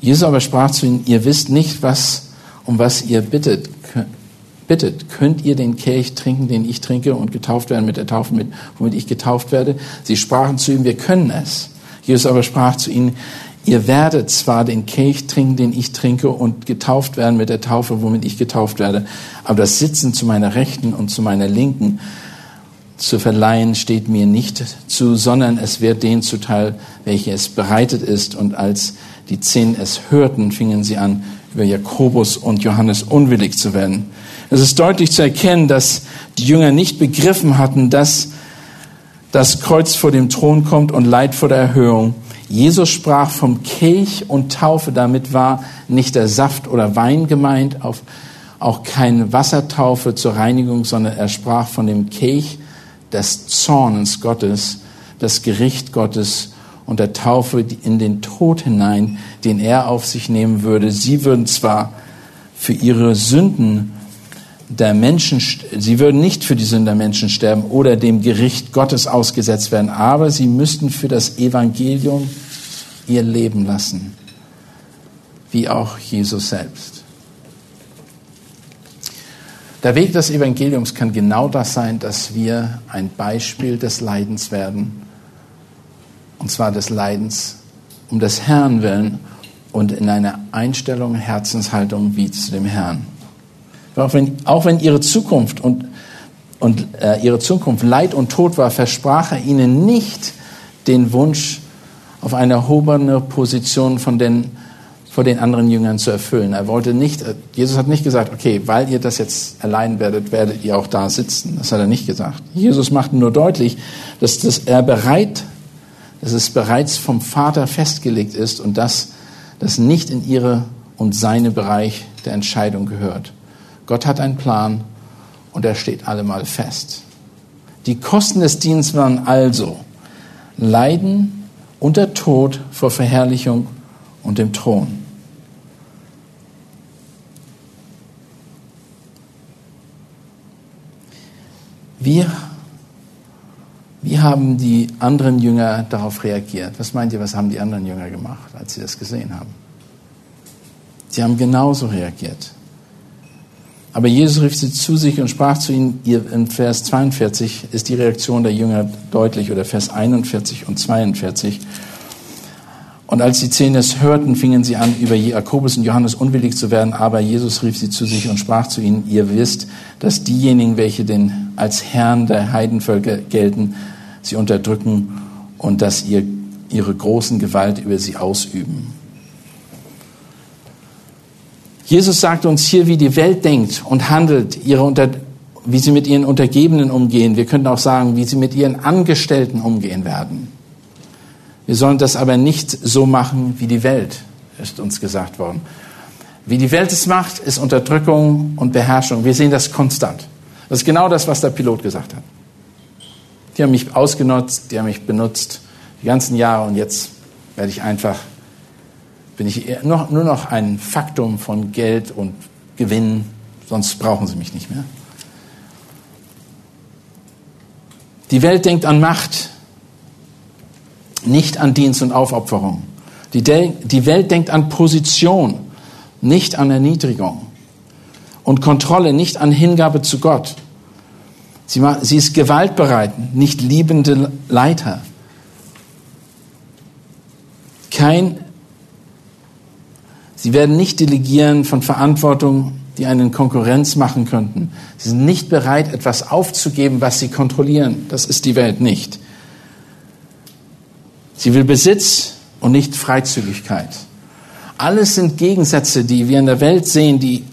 Jesus aber sprach zu ihnen, ihr wisst nicht, was, um was ihr bittet. Bittet, könnt ihr den Kelch trinken, den ich trinke und getauft werden mit der Taufe, mit, womit ich getauft werde? Sie sprachen zu ihm, wir können es. Jesus aber sprach zu ihnen, ihr werdet zwar den Kelch trinken, den ich trinke und getauft werden mit der Taufe, womit ich getauft werde, aber das Sitzen zu meiner Rechten und zu meiner Linken zu verleihen steht mir nicht zu, sondern es wird denen zuteil, welche es bereitet ist. Und als die zehn es hörten, fingen sie an, über Jakobus und Johannes unwillig zu werden. Es ist deutlich zu erkennen, dass die Jünger nicht begriffen hatten, dass das Kreuz vor dem Thron kommt und Leid vor der Erhöhung. Jesus sprach vom Kelch und Taufe. Damit war nicht der Saft oder Wein gemeint, auch keine Wassertaufe zur Reinigung, sondern er sprach von dem Kelch des Zornes Gottes, das Gericht Gottes und der Taufe in den Tod hinein, den er auf sich nehmen würde. Sie würden zwar für ihre Sünden der Menschen, sie würden nicht für die Sünden der Menschen sterben oder dem Gericht Gottes ausgesetzt werden, aber sie müssten für das Evangelium ihr Leben lassen, wie auch Jesus selbst. Der Weg des Evangeliums kann genau das sein, dass wir ein Beispiel des Leidens werden, und zwar des Leidens um des Herrn willen und in einer Einstellung, Herzenshaltung wie zu dem Herrn. Auch wenn, auch wenn ihre Zukunft und, und äh, ihre Zukunft Leid und Tod war, versprach er ihnen nicht den Wunsch, auf eine erhobene Position von den, vor den anderen Jüngern zu erfüllen. Er wollte nicht, äh, Jesus hat nicht gesagt, okay, weil ihr das jetzt allein werdet, werdet ihr auch da sitzen. Das hat er nicht gesagt. Jesus machte nur deutlich, dass das er bereit, dass es bereits vom Vater festgelegt ist und dass das nicht in ihre und seine Bereich der Entscheidung gehört. Gott hat einen Plan und er steht allemal fest. Die Kosten des Dienstes waren also Leiden und der Tod vor Verherrlichung und dem Thron. Wir, wie haben die anderen Jünger darauf reagiert? Was meint ihr, was haben die anderen Jünger gemacht, als sie das gesehen haben? Sie haben genauso reagiert. Aber Jesus rief sie zu sich und sprach zu ihnen, in Vers 42 ist die Reaktion der Jünger deutlich, oder Vers 41 und 42. Und als die Zehn es hörten, fingen sie an, über Jakobus und Johannes unwillig zu werden. Aber Jesus rief sie zu sich und sprach zu ihnen, ihr wisst, dass diejenigen, welche den als Herrn der Heidenvölker gelten, sie unterdrücken und dass ihr ihre großen Gewalt über sie ausüben. Jesus sagt uns hier, wie die Welt denkt und handelt, ihre unter, wie sie mit ihren Untergebenen umgehen. Wir könnten auch sagen, wie sie mit ihren Angestellten umgehen werden. Wir sollen das aber nicht so machen wie die Welt, ist uns gesagt worden. Wie die Welt es macht, ist Unterdrückung und Beherrschung. Wir sehen das konstant. Das ist genau das, was der Pilot gesagt hat. Die haben mich ausgenutzt, die haben mich benutzt die ganzen Jahre und jetzt werde ich einfach bin ich nur noch ein Faktum von Geld und Gewinn, sonst brauchen sie mich nicht mehr. Die Welt denkt an Macht, nicht an Dienst und Aufopferung. Die, die Welt denkt an Position, nicht an Erniedrigung. Und Kontrolle, nicht an Hingabe zu Gott. Sie, sie ist gewaltbereit, nicht liebende Leiter. Kein Sie werden nicht delegieren von Verantwortung, die einen Konkurrenz machen könnten. Sie sind nicht bereit, etwas aufzugeben, was sie kontrollieren. Das ist die Welt nicht. Sie will Besitz und nicht Freizügigkeit. Alles sind Gegensätze, die wir in der Welt sehen, die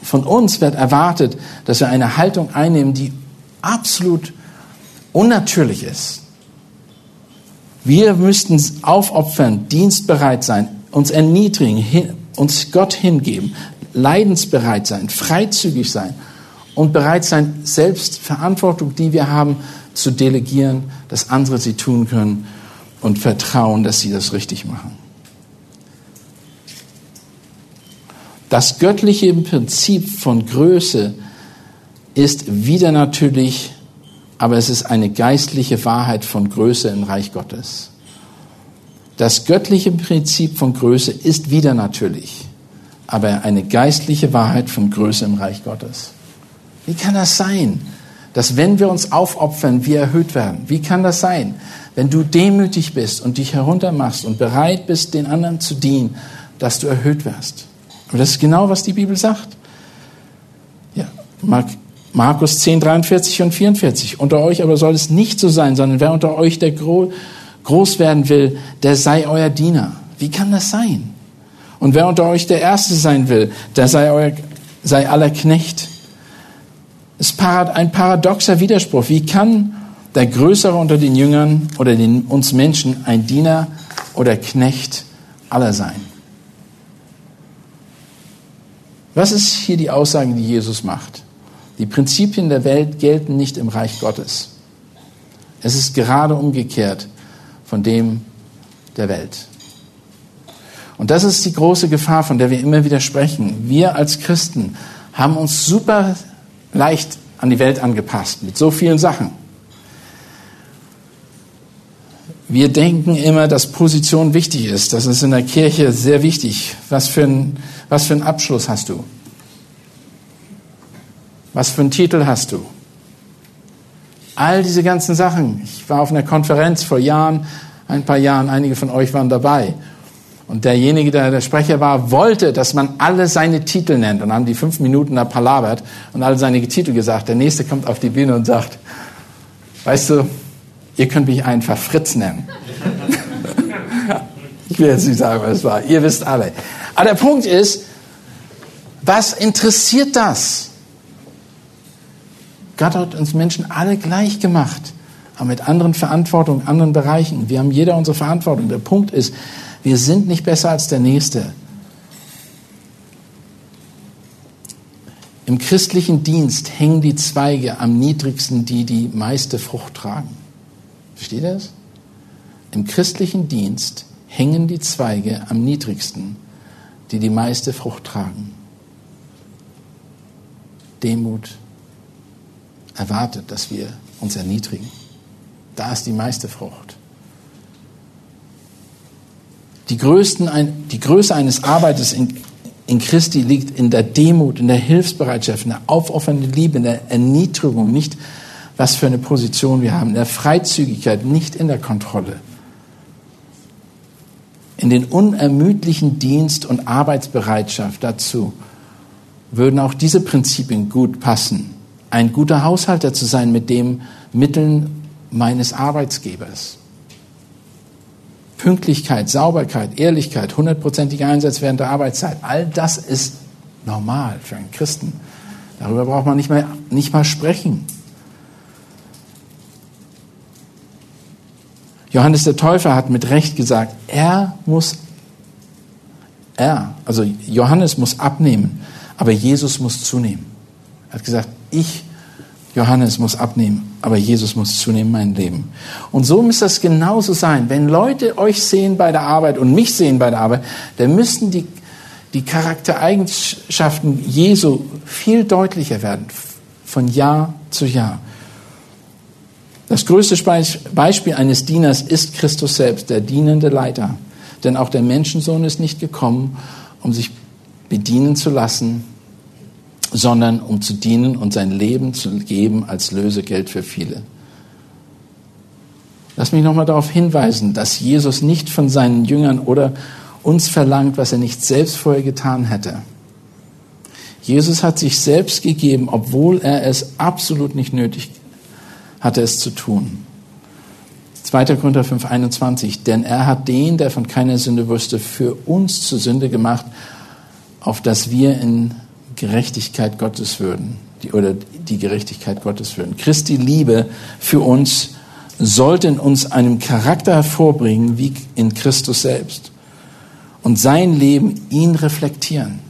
von uns wird erwartet, dass wir eine Haltung einnehmen, die absolut unnatürlich ist. Wir müssten aufopfern, dienstbereit sein, uns erniedrigen, uns Gott hingeben, leidensbereit sein, freizügig sein und bereit sein, selbst Verantwortung, die wir haben, zu delegieren, dass andere sie tun können und vertrauen, dass sie das richtig machen. Das göttliche Prinzip von Größe ist wieder natürlich, aber es ist eine geistliche Wahrheit von Größe im Reich Gottes. Das göttliche Prinzip von Größe ist wieder natürlich, aber eine geistliche Wahrheit von Größe im Reich Gottes. Wie kann das sein, dass wenn wir uns aufopfern, wir erhöht werden? Wie kann das sein, wenn du demütig bist und dich heruntermachst und bereit bist, den anderen zu dienen, dass du erhöht wirst? Aber das ist genau, was die Bibel sagt. Ja, Markus 10, 43 und 44. Unter euch aber soll es nicht so sein, sondern wer unter euch der groß werden will, der sei euer Diener. Wie kann das sein? Und wer unter euch der Erste sein will, der sei, euer, sei aller Knecht. Das ist ein paradoxer Widerspruch. Wie kann der Größere unter den Jüngern oder den, uns Menschen ein Diener oder Knecht aller sein? Was ist hier die Aussage, die Jesus macht? Die Prinzipien der Welt gelten nicht im Reich Gottes. Es ist gerade umgekehrt von dem der Welt. Und das ist die große Gefahr, von der wir immer wieder sprechen. Wir als Christen haben uns super leicht an die Welt angepasst mit so vielen Sachen. Wir denken immer, dass Position wichtig ist. Das ist in der Kirche sehr wichtig. Was für, ein, was für einen Abschluss hast du? Was für einen Titel hast du? All diese ganzen Sachen. Ich war auf einer Konferenz vor Jahren, ein paar Jahren, einige von euch waren dabei. Und derjenige, der der Sprecher war, wollte, dass man alle seine Titel nennt. Und haben die fünf Minuten da palabert und alle seine Titel gesagt. Der nächste kommt auf die Bühne und sagt, weißt du, ihr könnt mich einfach Fritz nennen. (laughs) ich will jetzt nicht sagen, was es war. Ihr wisst alle. Aber der Punkt ist, was interessiert das? Gott hat uns Menschen alle gleich gemacht, aber mit anderen Verantwortungen, anderen Bereichen. Wir haben jeder unsere Verantwortung. Der Punkt ist, wir sind nicht besser als der Nächste. Im christlichen Dienst hängen die Zweige am niedrigsten, die die meiste Frucht tragen. Versteht ihr das? Im christlichen Dienst hängen die Zweige am niedrigsten, die die meiste Frucht tragen. Demut, erwartet, dass wir uns erniedrigen. Da ist die meiste Frucht. Die, größten, die Größe eines Arbeiters in, in Christi liegt in der Demut, in der Hilfsbereitschaft, in der aufopfernden Liebe, in der Erniedrigung, nicht was für eine Position wir haben, in der Freizügigkeit, nicht in der Kontrolle. In den unermüdlichen Dienst und Arbeitsbereitschaft dazu würden auch diese Prinzipien gut passen ein guter Haushalter zu sein mit den Mitteln meines Arbeitsgebers. Pünktlichkeit, Sauberkeit, Ehrlichkeit, hundertprozentiger Einsatz während der Arbeitszeit, all das ist normal für einen Christen. Darüber braucht man nicht mal, nicht mal sprechen. Johannes der Täufer hat mit Recht gesagt, er muss, er, also Johannes muss abnehmen, aber Jesus muss zunehmen. Er hat gesagt, ich, Johannes, muss abnehmen, aber Jesus muss zunehmen, mein Leben. Und so muss das genauso sein. Wenn Leute euch sehen bei der Arbeit und mich sehen bei der Arbeit, dann müssten die, die Charaktereigenschaften Jesu viel deutlicher werden, von Jahr zu Jahr. Das größte Beispiel eines Dieners ist Christus selbst, der dienende Leiter. Denn auch der Menschensohn ist nicht gekommen, um sich bedienen zu lassen, sondern um zu dienen und sein Leben zu geben als Lösegeld für viele. Lass mich nochmal darauf hinweisen, dass Jesus nicht von seinen Jüngern oder uns verlangt, was er nicht selbst vorher getan hätte. Jesus hat sich selbst gegeben, obwohl er es absolut nicht nötig hatte, es zu tun. 2. Korinther 5, 21. Denn er hat den, der von keiner Sünde wusste, für uns zur Sünde gemacht, auf dass wir in Gerechtigkeit Gottes würden, die, oder die Gerechtigkeit Gottes würden. Christi Liebe für uns sollte in uns einen Charakter hervorbringen wie in Christus selbst und sein Leben ihn reflektieren.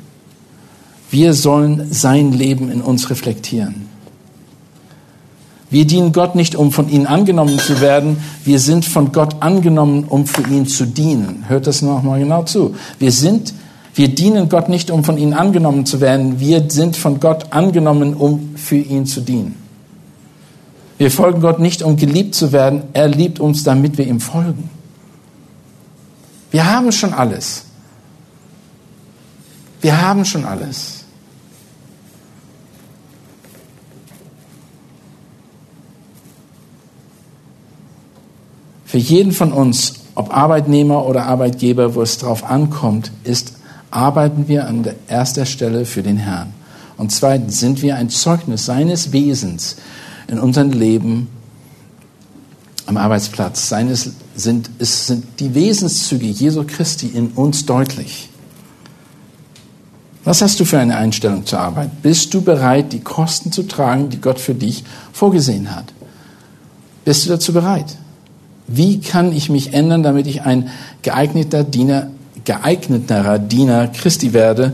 Wir sollen sein Leben in uns reflektieren. Wir dienen Gott nicht, um von ihm angenommen zu werden. Wir sind von Gott angenommen, um für ihn zu dienen. Hört das nochmal genau zu. Wir sind Wir dienen Gott nicht, um von ihm angenommen zu werden. Wir sind von Gott angenommen, um für ihn zu dienen. Wir folgen Gott nicht, um geliebt zu werden. Er liebt uns, damit wir ihm folgen. Wir haben schon alles. Wir haben schon alles. Für jeden von uns, ob Arbeitnehmer oder Arbeitgeber, wo es darauf ankommt, ist, arbeiten wir an erster Stelle für den Herrn. Und zweitens sind wir ein Zeugnis seines Wesens in unserem Leben am Arbeitsplatz. Seines sind, es sind die Wesenszüge Jesu Christi in uns deutlich. Was hast du für eine Einstellung zur Arbeit? Bist du bereit, die Kosten zu tragen, die Gott für dich vorgesehen hat? Bist du dazu bereit? Wie kann ich mich ändern, damit ich ein geeigneter Diener, geeigneterer Diener Christi werde,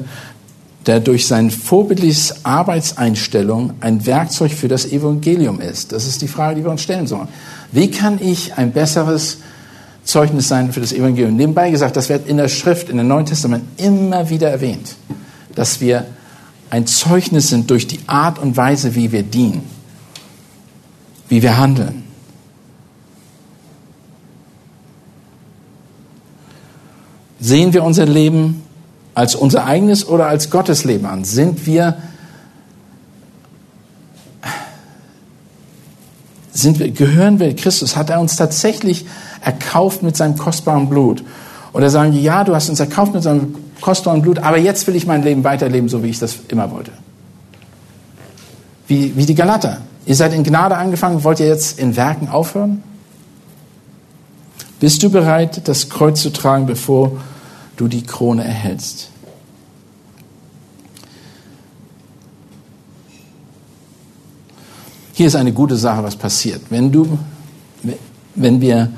der durch sein vorbildliches Arbeitseinstellung ein Werkzeug für das Evangelium ist? Das ist die Frage, die wir uns stellen sollen. Wie kann ich ein besseres Zeugnis sein für das Evangelium? Nebenbei gesagt, das wird in der Schrift, in dem Neuen Testament immer wieder erwähnt, dass wir ein Zeugnis sind durch die Art und Weise, wie wir dienen, wie wir handeln. Sehen wir unser Leben als unser eigenes oder als Gottes Leben an? Sind wir, sind wir, gehören wir Christus? Hat er uns tatsächlich erkauft mit seinem kostbaren Blut? Oder sagen die, ja, du hast uns erkauft mit seinem kostbaren Blut, aber jetzt will ich mein Leben weiterleben, so wie ich das immer wollte. Wie, wie die Galater. Ihr seid in Gnade angefangen, wollt ihr jetzt in Werken aufhören? Bist du bereit, das Kreuz zu tragen, bevor du die Krone erhältst? Hier ist eine gute Sache, was passiert. Wenn du, wenn wir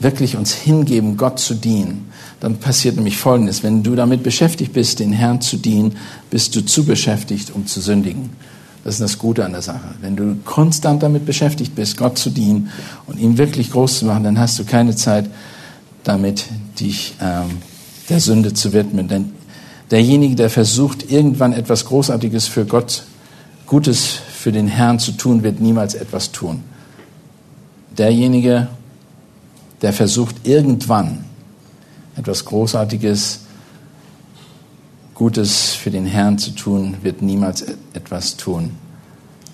wirklich uns hingeben, Gott zu dienen, dann passiert nämlich Folgendes. Wenn du damit beschäftigt bist, den Herrn zu dienen, bist du zu beschäftigt, um zu sündigen. Das ist das Gute an der Sache. Wenn du konstant damit beschäftigt bist, Gott zu dienen und ihn wirklich groß zu machen, dann hast du keine Zeit damit, dich ähm, der Sünde zu widmen. Denn derjenige, der versucht, irgendwann etwas Großartiges für Gott, Gutes für den Herrn zu tun, wird niemals etwas tun. Derjenige, der versucht, irgendwann etwas Großartiges Gutes für den Herrn zu tun, wird niemals etwas tun.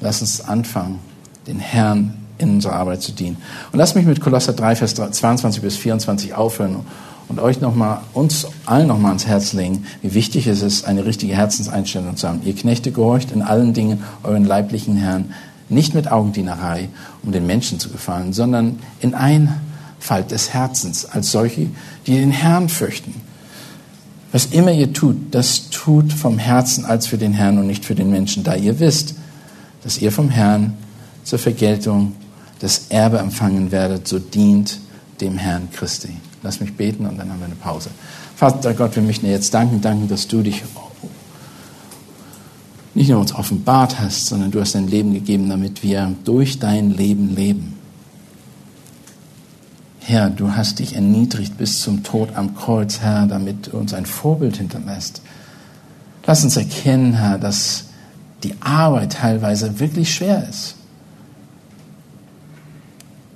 Lass uns anfangen, den Herrn in unserer Arbeit zu dienen. Und lass mich mit Kolosser 3, Vers 22 bis 24 aufhören und euch nochmal, uns allen nochmal ans Herz legen, wie wichtig es ist, eine richtige Herzenseinstellung zu haben. Ihr Knechte gehorcht in allen Dingen euren leiblichen Herrn, nicht mit Augendienerei, um den Menschen zu gefallen, sondern in Einfalt des Herzens, als solche, die den Herrn fürchten. Was immer ihr tut, das tut vom Herzen als für den Herrn und nicht für den Menschen, da ihr wisst, dass ihr vom Herrn zur Vergeltung das Erbe empfangen werdet, so dient dem Herrn Christi. Lass mich beten und dann haben wir eine Pause. Vater Gott, wir möchten dir jetzt danken, danken, dass du dich nicht nur uns offenbart hast, sondern du hast dein Leben gegeben, damit wir durch dein Leben leben. Herr, du hast dich erniedrigt bis zum Tod am Kreuz, Herr, damit du uns ein Vorbild hinterlässt. Lass uns erkennen, Herr, dass die Arbeit teilweise wirklich schwer ist.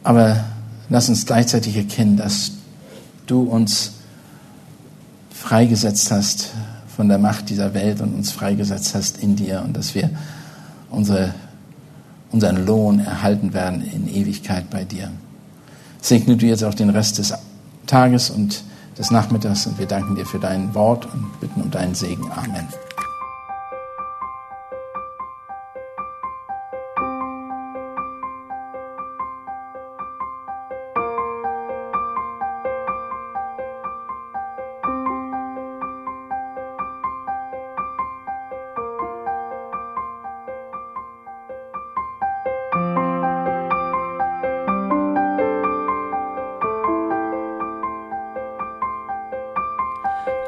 Aber lass uns gleichzeitig erkennen, dass du uns freigesetzt hast von der Macht dieser Welt und uns freigesetzt hast in dir und dass wir unsere, unseren Lohn erhalten werden in Ewigkeit bei dir. Segne du jetzt auch den Rest des Tages und des Nachmittags und wir danken dir für dein Wort und bitten um deinen Segen. Amen.